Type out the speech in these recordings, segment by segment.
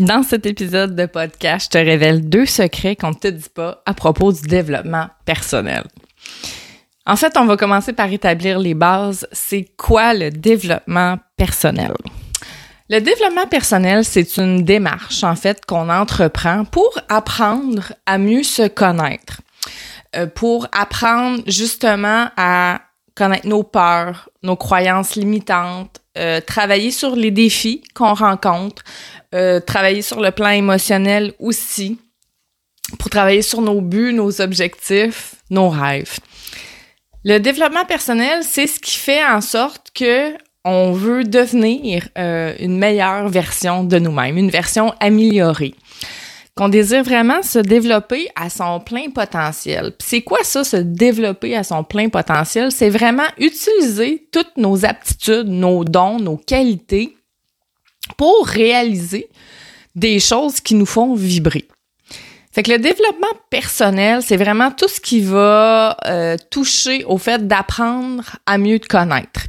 Dans cet épisode de podcast, je te révèle deux secrets qu'on ne te dit pas à propos du développement personnel. En fait, on va commencer par établir les bases. C'est quoi le développement personnel? Le développement personnel, c'est une démarche, en fait, qu'on entreprend pour apprendre à mieux se connaître, euh, pour apprendre justement à connaître nos peurs, nos croyances limitantes, euh, travailler sur les défis qu'on rencontre, euh, travailler sur le plan émotionnel aussi, pour travailler sur nos buts, nos objectifs, nos rêves. Le développement personnel, c'est ce qui fait en sorte que on veut devenir euh, une meilleure version de nous-mêmes, une version améliorée qu'on désire vraiment se développer à son plein potentiel. C'est quoi ça, se développer à son plein potentiel? C'est vraiment utiliser toutes nos aptitudes, nos dons, nos qualités pour réaliser des choses qui nous font vibrer. Fait que le développement personnel, c'est vraiment tout ce qui va euh, toucher au fait d'apprendre à mieux te connaître.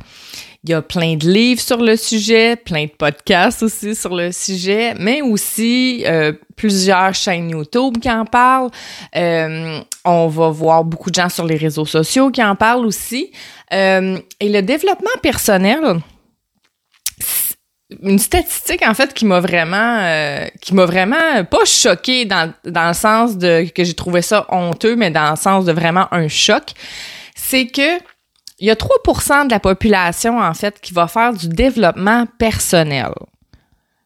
Il y a plein de livres sur le sujet, plein de podcasts aussi sur le sujet, mais aussi euh, plusieurs chaînes YouTube qui en parlent. Euh, on va voir beaucoup de gens sur les réseaux sociaux qui en parlent aussi. Euh, et le développement personnel, une statistique en fait qui m'a vraiment qui m'a vraiment pas choqué dans, dans le sens de que j'ai trouvé ça honteux mais dans le sens de vraiment un choc c'est que il y a 3% de la population, en fait, qui va faire du développement personnel.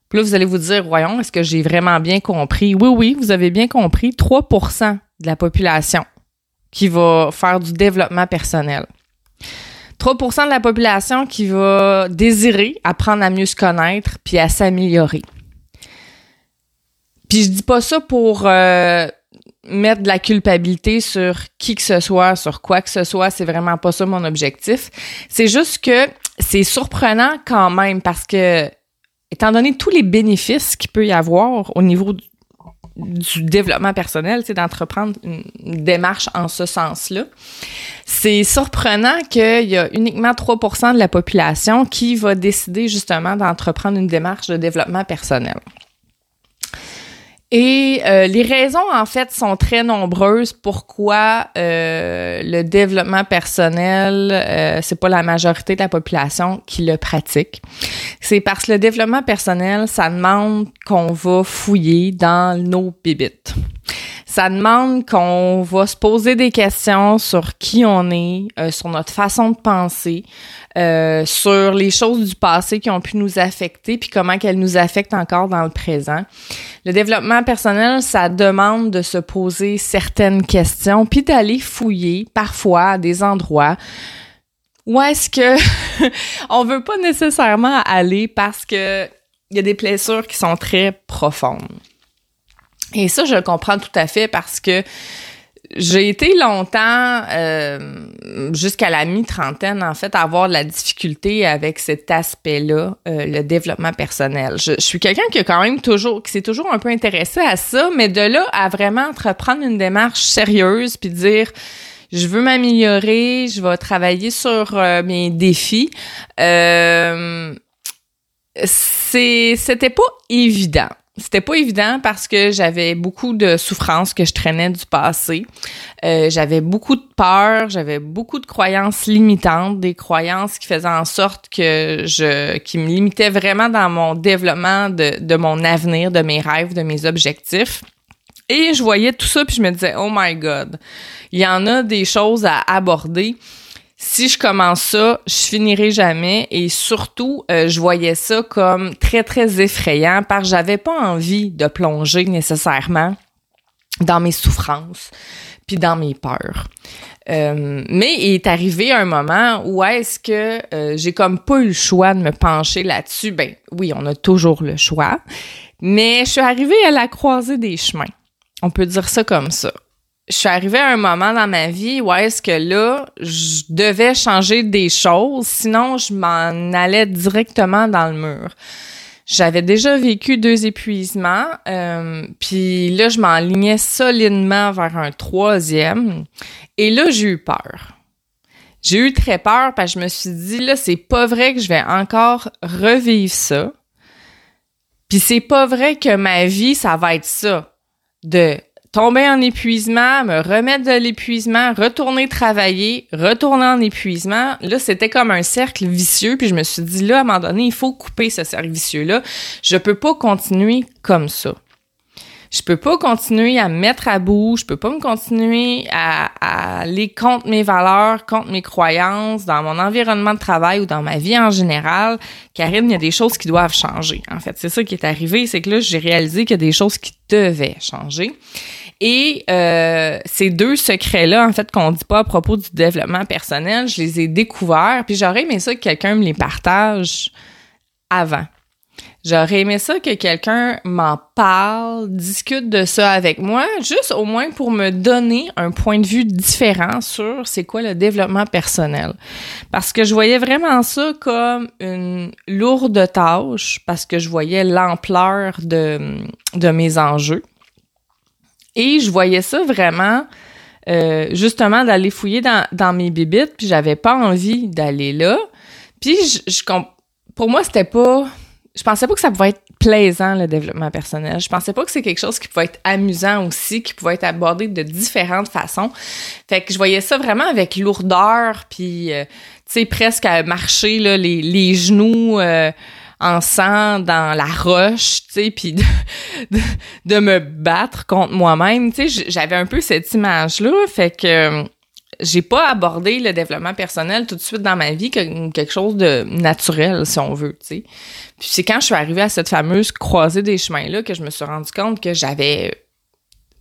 Puis là, vous allez vous dire, voyons, est-ce que j'ai vraiment bien compris? Oui, oui, vous avez bien compris. 3% de la population qui va faire du développement personnel. 3% de la population qui va désirer apprendre à mieux se connaître puis à s'améliorer. Puis je dis pas ça pour euh, mettre de la culpabilité sur qui que ce soit, sur quoi que ce soit, c'est vraiment pas ça mon objectif. C'est juste que c'est surprenant quand même parce que, étant donné tous les bénéfices qu'il peut y avoir au niveau du, développement personnel, c'est d'entreprendre une, démarche en ce sens-là. C'est surprenant qu'il y a uniquement 3% de la population qui va décider justement d'entreprendre une démarche de développement personnel. Et euh, les raisons, en fait, sont très nombreuses pourquoi euh, le développement personnel, euh, c'est pas la majorité de la population qui le pratique. C'est parce que le développement personnel, ça demande qu'on va fouiller dans nos bibites. Ça demande qu'on va se poser des questions sur qui on est, euh, sur notre façon de penser, euh, sur les choses du passé qui ont pu nous affecter, puis comment qu'elles nous affectent encore dans le présent. Le développement personnel, ça demande de se poser certaines questions, puis d'aller fouiller parfois à des endroits où est-ce que on veut pas nécessairement aller parce que il y a des blessures qui sont très profondes. Et ça, je le comprends tout à fait parce que j'ai été longtemps, euh, jusqu'à la mi-trentaine, en fait, à avoir de la difficulté avec cet aspect-là, euh, le développement personnel. Je, suis quelqu'un qui a quand même toujours, qui s'est toujours un peu intéressé à ça, mais de là à vraiment entreprendre une démarche sérieuse puis dire je veux m'améliorer, je vais travailler sur euh, mes défis. Euh, c'était pas évident. C'était pas évident parce que j'avais beaucoup de souffrances que je traînais du passé. Euh, j'avais beaucoup de peur, j'avais beaucoup de croyances limitantes, des croyances qui faisaient en sorte que je, qui me limitaient vraiment dans mon développement de, de mon avenir, de mes rêves, de mes objectifs. Et je voyais tout ça puis je me disais, oh my god, il y en a des choses à aborder si je commence ça, je finirai jamais. Et surtout, euh, je voyais ça comme très, très effrayant parce que j'avais pas envie de plonger nécessairement dans mes souffrances puis dans mes peurs. Euh, mais il est arrivé un moment où est-ce que euh, j'ai comme pas eu le choix de me pencher là-dessus. Ben oui, on a toujours le choix, mais je suis arrivée à la croisée des chemins. On peut dire ça comme ça je suis arrivée à un moment dans ma vie où est-ce que là, je devais changer des choses, sinon je m'en allais directement dans le mur. J'avais déjà vécu deux épuisements, euh, puis là, je m'enlignais solidement vers un troisième. Et là, j'ai eu peur. J'ai eu très peur parce que je me suis dit, là, c'est pas vrai que je vais encore revivre ça. Puis c'est pas vrai que ma vie, ça va être ça. De tomber en épuisement, me remettre de l'épuisement, retourner travailler, retourner en épuisement. Là, c'était comme un cercle vicieux. Puis je me suis dit, là, à un moment donné, il faut couper ce cercle vicieux-là. Je peux pas continuer comme ça je peux pas continuer à me mettre à bout, je peux pas me continuer à, aller contre mes valeurs, contre mes croyances, dans mon environnement de travail ou dans ma vie en général. Karine, il y a des choses qui doivent changer. En fait, c'est ça qui est arrivé, c'est que là, j'ai réalisé qu'il y a des choses qui devaient changer. Et euh, ces deux secrets-là, en fait, qu'on dit pas à propos du développement personnel, je les ai découverts, puis j'aurais aimé ça que quelqu'un me les partage avant. J'aurais aimé ça que quelqu'un m'en parle, discute de ça avec moi, juste au moins pour me donner un point de vue différent sur c'est quoi le développement personnel. Parce que je voyais vraiment ça comme une lourde tâche, parce que je voyais l'ampleur de, de mes enjeux. Et je voyais ça vraiment, euh, justement, d'aller fouiller dans, dans mes bibites, puis j'avais pas envie d'aller là. Puis je, je pour moi, c'était pas je pensais pas que ça pouvait être plaisant, le développement personnel. Je pensais pas que c'est quelque chose qui pouvait être amusant aussi, qui pouvait être abordé de différentes façons. Fait que je voyais ça vraiment avec lourdeur, puis, euh, tu sais, presque à marcher, là, les, les genoux euh, en sang dans la roche, tu sais, puis de, de, me battre contre moi-même. Tu sais, j'avais un peu cette image-là, fait que j'ai pas abordé le développement personnel tout de suite dans ma vie comme quelque chose de naturel, si on veut, tu sais. Puis c'est quand je suis arrivée à cette fameuse croisée des chemins-là que je me suis rendu compte que j'avais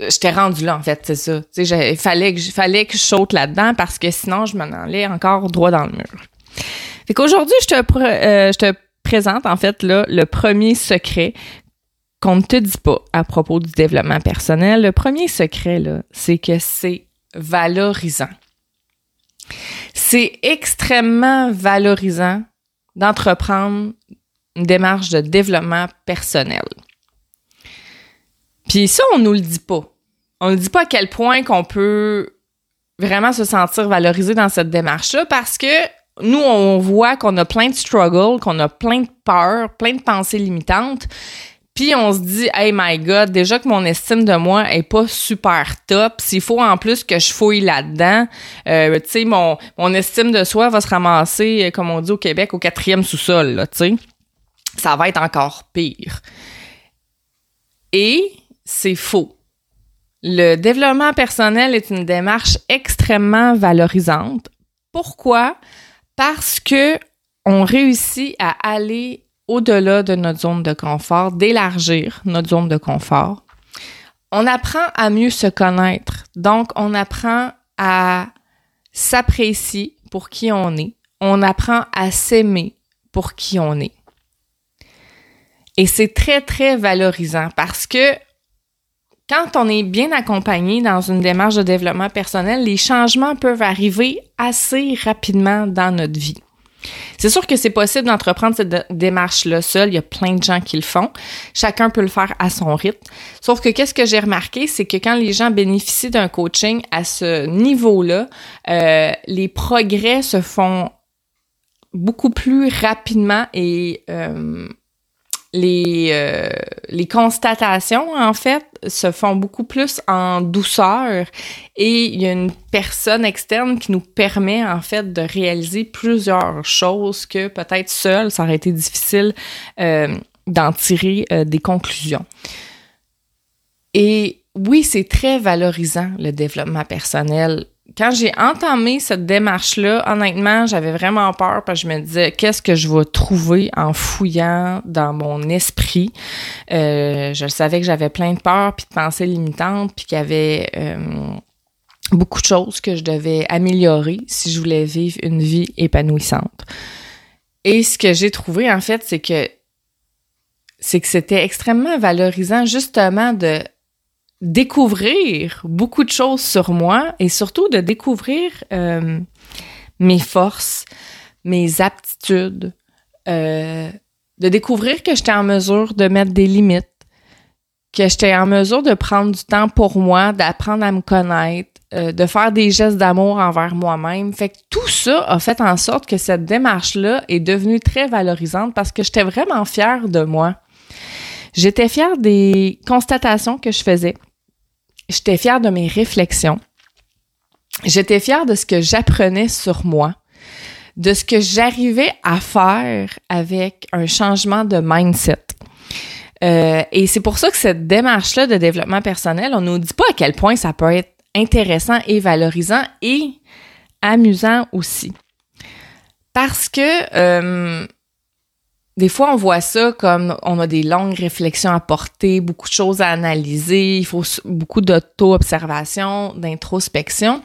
j'étais rendue là en fait, c'est ça. Tu sais, il fallait que fallait que je saute là-dedans parce que sinon je m'en allais encore droit dans le mur. Fait qu'aujourd'hui, je te euh, je te présente en fait là le premier secret qu'on ne te dit pas à propos du développement personnel. Le premier secret là, c'est que c'est valorisant. C'est extrêmement valorisant d'entreprendre une démarche de développement personnel. Puis ça, on nous le dit pas. On ne dit pas à quel point qu'on peut vraiment se sentir valorisé dans cette démarche-là parce que nous, on voit qu'on a plein de struggles, qu'on a plein de peurs, plein de pensées limitantes. Puis on se dit, hey my God, déjà que mon estime de moi est pas super top, s'il faut en plus que je fouille là-dedans, euh, tu sais, mon, mon estime de soi va se ramasser, euh, comme on dit au Québec, au quatrième sous-sol, tu sais. Ça va être encore pire. Et c'est faux. Le développement personnel est une démarche extrêmement valorisante. Pourquoi? Parce que on réussit à aller au-delà de notre zone de confort, d'élargir notre zone de confort. On apprend à mieux se connaître. Donc, on apprend à s'apprécier pour qui on est. On apprend à s'aimer pour qui on est. Et c'est très, très valorisant parce que quand on est bien accompagné dans une démarche de développement personnel, les changements peuvent arriver assez rapidement dans notre vie. C'est sûr que c'est possible d'entreprendre cette démarche-là seul. Il y a plein de gens qui le font. Chacun peut le faire à son rythme. Sauf que qu'est-ce que j'ai remarqué, c'est que quand les gens bénéficient d'un coaching à ce niveau-là, euh, les progrès se font beaucoup plus rapidement et euh, les, euh, les constatations, en fait, se font beaucoup plus en douceur et il y a une personne externe qui nous permet, en fait, de réaliser plusieurs choses que peut-être seul, ça aurait été difficile euh, d'en tirer euh, des conclusions. Et oui, c'est très valorisant, le développement personnel quand j'ai entamé cette démarche-là, honnêtement, j'avais vraiment peur parce que je me disais qu'est-ce que je vais trouver en fouillant dans mon esprit? Euh, je savais que j'avais plein de peurs puis de pensées limitantes puis qu'il y avait euh, beaucoup de choses que je devais améliorer si je voulais vivre une vie épanouissante. Et ce que j'ai trouvé en fait, c'est que c'est que c'était extrêmement valorisant justement de découvrir beaucoup de choses sur moi et surtout de découvrir euh, mes forces, mes aptitudes, euh, de découvrir que j'étais en mesure de mettre des limites, que j'étais en mesure de prendre du temps pour moi, d'apprendre à me connaître, euh, de faire des gestes d'amour envers moi-même. Fait que tout ça a fait en sorte que cette démarche-là est devenue très valorisante parce que j'étais vraiment fière de moi. J'étais fière des constatations que je faisais. J'étais fière de mes réflexions. J'étais fière de ce que j'apprenais sur moi, de ce que j'arrivais à faire avec un changement de mindset. Euh, et c'est pour ça que cette démarche-là de développement personnel, on nous dit pas à quel point ça peut être intéressant et valorisant et amusant aussi. Parce que euh, des fois, on voit ça comme on a des longues réflexions à porter, beaucoup de choses à analyser, il faut beaucoup d'auto-observation, d'introspection.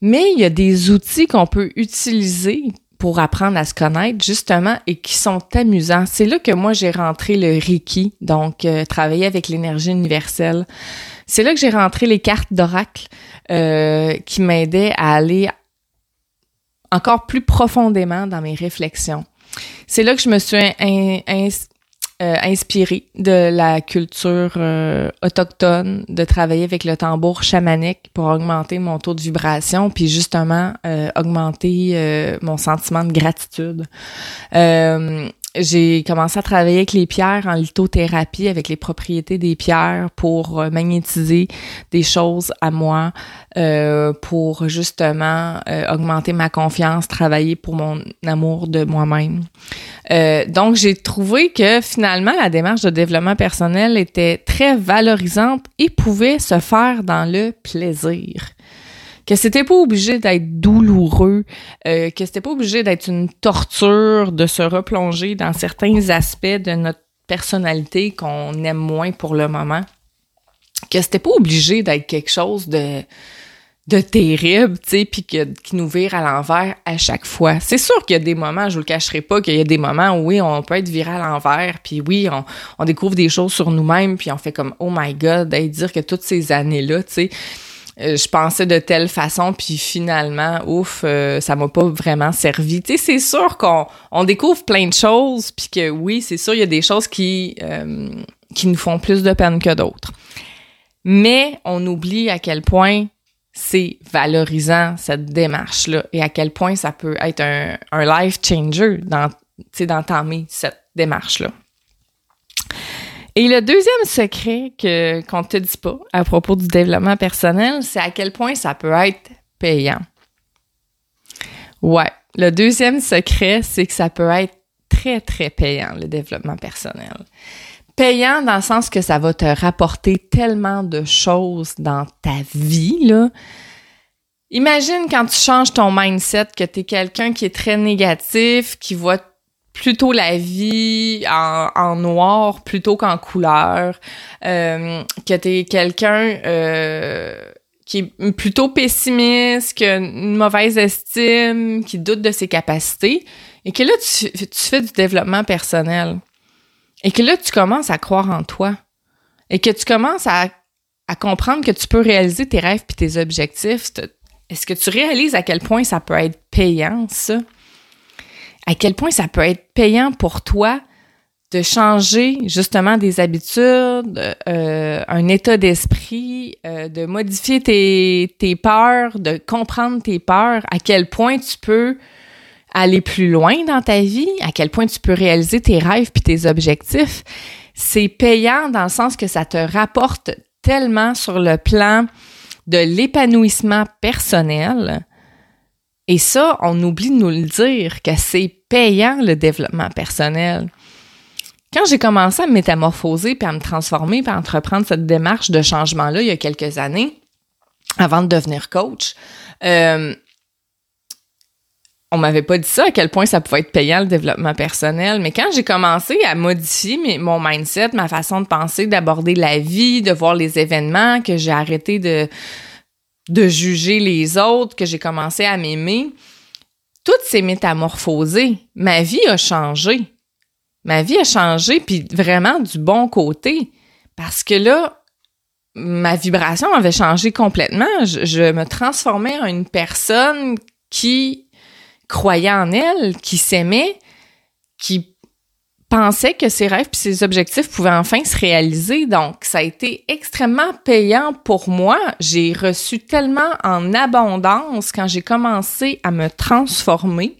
Mais il y a des outils qu'on peut utiliser pour apprendre à se connaître, justement, et qui sont amusants. C'est là que moi, j'ai rentré le Reiki, donc euh, travailler avec l'énergie universelle. C'est là que j'ai rentré les cartes d'oracle euh, qui m'aidaient à aller encore plus profondément dans mes réflexions. C'est là que je me suis euh, inspirée de la culture euh, autochtone, de travailler avec le tambour chamanique pour augmenter mon taux de vibration, puis justement euh, augmenter mon sentiment de gratitude j'ai commencé à travailler avec les pierres en lithothérapie, avec les propriétés des pierres pour euh, magnétiser des choses à moi, euh, pour justement euh, augmenter ma confiance, travailler pour mon amour de moi-même. donc, j'ai trouvé que finalement, la démarche de développement personnel était très valorisante et pouvait se faire dans le plaisir que c'était pas obligé d'être douloureux, euh, que c'était pas obligé d'être une torture de se replonger dans certains aspects de notre personnalité qu'on aime moins pour le moment, que c'était pas obligé d'être quelque chose de de terrible, tu sais, puis qui nous vire à l'envers à chaque fois. C'est sûr qu'il y a des moments, je vous le cacherai pas, qu'il y a des moments où oui, on peut être viré à l'envers, puis oui, on, on découvre des choses sur nous-mêmes, puis on fait comme oh my god, d'être dire que toutes ces années-là, tu sais, je pensais de telle façon, puis finalement, ouf, euh, ça m'a pas vraiment servi. Tu sais, c'est sûr qu'on on découvre plein de choses, puis que oui, c'est sûr, il y a des choses qui, euh, qui nous font plus de peine que d'autres. Mais on oublie à quel point c'est valorisant, cette démarche-là, et à quel point ça peut être un, un life changer dans, d'entamer cette démarche-là. Et le deuxième secret que qu'on te dit pas à propos du développement personnel, c'est à quel point ça peut être payant. Ouais, le deuxième secret, c'est que ça peut être très très payant le développement personnel. Payant dans le sens que ça va te rapporter tellement de choses dans ta vie là. Imagine quand tu changes ton mindset que tu es quelqu'un qui est très négatif, qui voit plutôt la vie en, noir plutôt qu'en couleur, euh, que t'es quelqu'un euh, qui est plutôt pessimiste, qui a une mauvaise estime, qui doute de ses capacités, et que là, tu, tu fais du développement personnel, et que là, tu commences à croire en toi, et que tu commences à, à comprendre que tu peux réaliser tes rêves puis tes objectifs. Est-ce que tu réalises à quel point ça peut être payant, ça? À quel point ça peut être payant pour toi de changer justement des habitudes, euh, un état d'esprit, euh, de modifier tes, tes peurs, de comprendre tes peurs, à quel point tu peux aller plus loin dans ta vie, à quel point tu peux réaliser tes rêves puis tes objectifs. C'est payant dans le sens que ça te rapporte tellement sur le plan de l'épanouissement personnel et ça, on oublie de nous le dire que c'est payant le développement personnel. Quand j'ai commencé à me métamorphoser, puis à me transformer, puis à entreprendre cette démarche de changement-là il y a quelques années, avant de devenir coach, euh, on m'avait pas dit ça, à quel point ça pouvait être payant le développement personnel. Mais quand j'ai commencé à modifier mon mindset, ma façon de penser, d'aborder la vie, de voir les événements, que j'ai arrêté de de juger les autres, que j'ai commencé à m'aimer, tout s'est métamorphosé. Ma vie a changé. Ma vie a changé, puis vraiment du bon côté. Parce que là, ma vibration avait changé complètement. Je, me transformais en une personne qui croyait en elle, qui s'aimait, qui pensait que ses rêves et ses objectifs pouvaient enfin se réaliser. Donc, ça a été extrêmement payant pour moi. J'ai reçu tellement en abondance quand j'ai commencé à me transformer.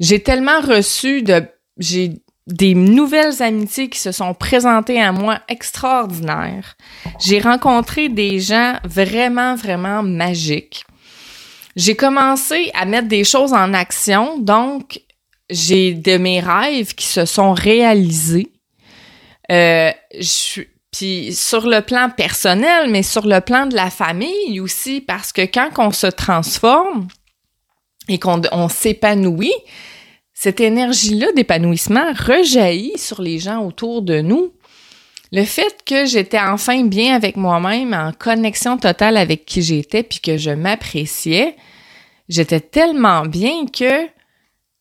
J'ai tellement reçu de, j'ai des nouvelles amitiés qui se sont présentées à moi extraordinaires. J'ai rencontré des gens vraiment, vraiment magiques. J'ai commencé à mettre des choses en action, donc j'ai de mes rêves qui se sont réalisés. Euh, puis sur le plan personnel, mais sur le plan de la famille aussi, parce que quand on se transforme et qu'on on s'épanouit, cette énergie-là d'épanouissement rejaillit sur les gens autour de nous. Le fait que j'étais enfin bien avec moi-même, en connexion totale avec qui j'étais, puis que je m'appréciais, j'étais tellement bien que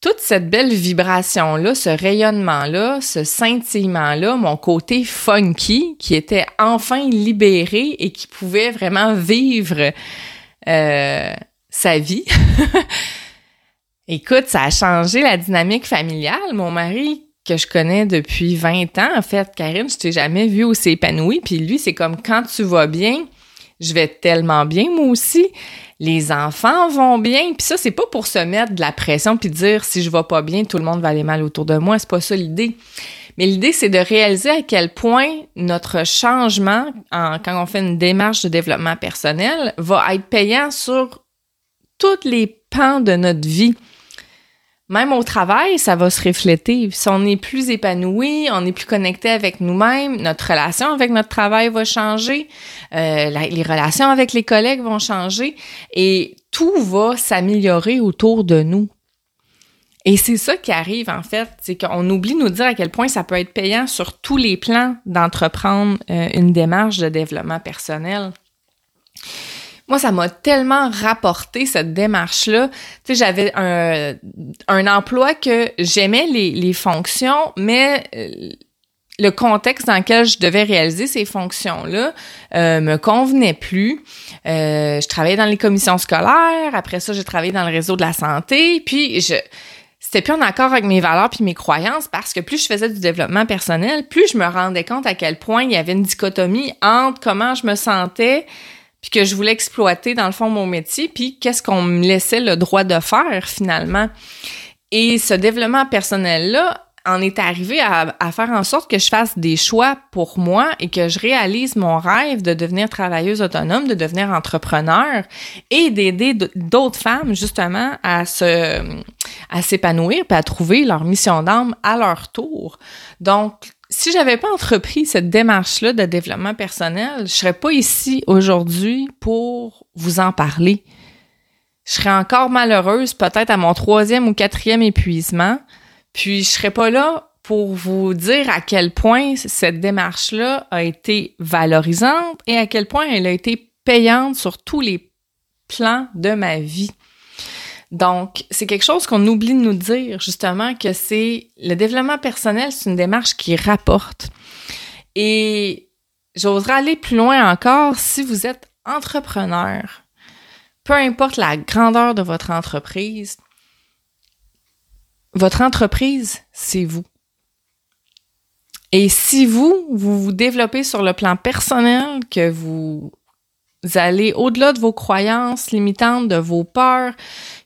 toute cette belle vibration-là, ce rayonnement-là, ce scintillement-là, mon côté funky qui était enfin libéré et qui pouvait vraiment vivre euh, sa vie, Écoute, ça a changé la dynamique familiale. Mon mari, que je connais depuis 20 ans, en fait, Karine, je t'ai jamais vu aussi épanoui. Puis lui, c'est comme quand tu vas bien, je vais tellement bien, moi aussi. Les enfants vont bien. Puis ça, c'est pas pour se mettre de la pression puis dire si je vais pas bien, tout le monde va aller mal autour de moi. C'est pas ça l'idée. Mais l'idée, c'est de réaliser à quel point notre changement, quand on fait une démarche de développement personnel, va être payant sur tous les pans de notre vie. Même au travail, ça va se refléter. Si on est plus épanoui, on est plus connecté avec nous-mêmes, notre relation avec notre travail va changer, euh, les relations avec les collègues vont changer et tout va s'améliorer autour de nous. Et c'est ça qui arrive en fait, c'est qu'on oublie de nous dire à quel point ça peut être payant sur tous les plans d'entreprendre euh, une démarche de développement personnel. Moi, ça m'a tellement rapporté cette démarche-là. Tu sais, j'avais un, emploi que j'aimais les, les fonctions, mais euh, le contexte dans lequel je devais réaliser ces fonctions-là euh, me convenait plus. Euh, je travaillais dans les commissions scolaires. Après ça, j'ai travaillé dans le réseau de la santé. Puis je c'était plus en accord avec mes valeurs puis mes croyances parce que plus je faisais du développement personnel, plus je me rendais compte à quel point il y avait une dichotomie entre comment je me sentais puis que je voulais exploiter dans le fond mon métier, puis qu'est-ce qu'on me laissait le droit de faire finalement. Et ce développement personnel-là en est arrivé à, faire en sorte que je fasse des choix pour moi et que je réalise mon rêve de devenir travailleuse autonome, de devenir entrepreneur et d'aider d'autres femmes justement à se à s'épanouir puis à trouver leur mission d'âme à leur tour. Donc si j'avais pas entrepris cette démarche-là de développement personnel, je serais pas ici aujourd'hui pour vous en parler. Je serais encore malheureuse, peut-être à mon troisième ou quatrième épuisement, puis je serais pas là pour vous dire à quel point cette démarche-là a été valorisante et à quel point elle a été payante sur tous les plans de ma vie. Donc, c'est quelque chose qu'on oublie de nous dire, justement, que c'est le développement personnel, c'est une démarche qui rapporte. Et j'oserais aller plus loin encore si vous êtes entrepreneur. Peu importe la grandeur de votre entreprise, votre entreprise, c'est vous. Et si vous, vous vous développez sur le plan personnel, que vous allez au-delà de vos croyances limitantes, de vos peurs,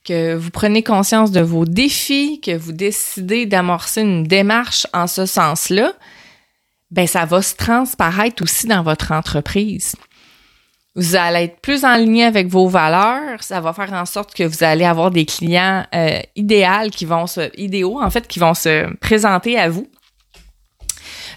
que vous prenez conscience de vos défis, que vous décidez d'amorcer une démarche en ce sens-là, ben ça va se transparaître aussi dans votre entreprise. Vous allez être plus en ligne avec vos valeurs, ça va faire en sorte que vous allez avoir des clients euh, idéaux qui vont se en fait qui vont se présenter à vous.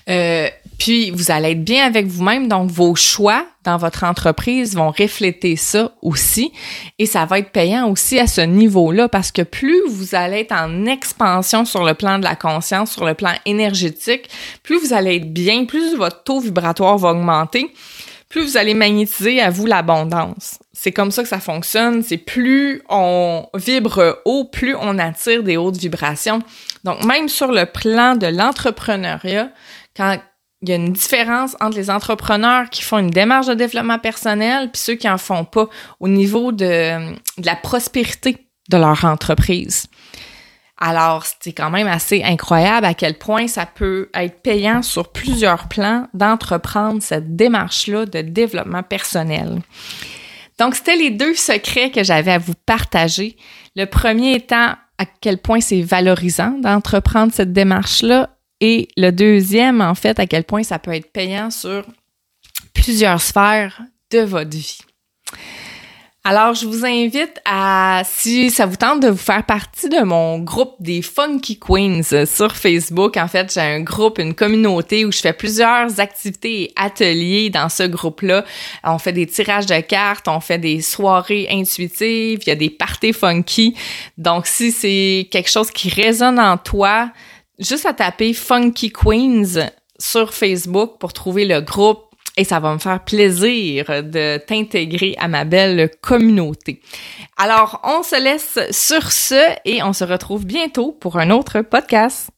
Euh, puis vous allez être bien avec vous-même, donc vos choix dans votre entreprise vont refléter ça aussi et ça va être payant aussi à ce niveau-là parce que plus vous allez être en expansion sur le plan de la conscience, sur le plan énergétique, plus vous allez être bien, plus votre taux vibratoire va augmenter, plus vous allez magnétiser à vous l'abondance. C'est comme ça que ça fonctionne, c'est plus on vibre haut, plus on attire des hautes vibrations. Donc même sur le plan de l'entrepreneuriat, quand il y a une différence entre les entrepreneurs qui font une démarche de développement personnel puis ceux qui en font pas au niveau de, la prospérité de leur entreprise. Alors, c'est quand même assez incroyable à quel point ça peut être payant sur plusieurs plans d'entreprendre cette démarche-là de développement personnel. Donc, c'était les deux secrets que j'avais à vous partager. Le premier étant à quel point c'est valorisant d'entreprendre cette démarche-là Et le deuxième, en fait, à quel point ça peut être payant sur plusieurs sphères de votre vie. Alors, je vous invite à, si ça vous tente de vous faire partie de mon groupe des Funky Queens sur Facebook. En fait, j'ai un groupe, une communauté où je fais plusieurs activités et ateliers dans ce groupe-là. On fait des tirages de cartes, on fait des soirées intuitives, il y a des parties funky. Donc, si c'est quelque chose qui résonne en toi, juste à taper Funky Queens sur Facebook pour trouver le groupe et ça va me faire plaisir de t'intégrer à ma belle communauté. Alors, on se laisse sur ce et on se retrouve bientôt pour un autre podcast.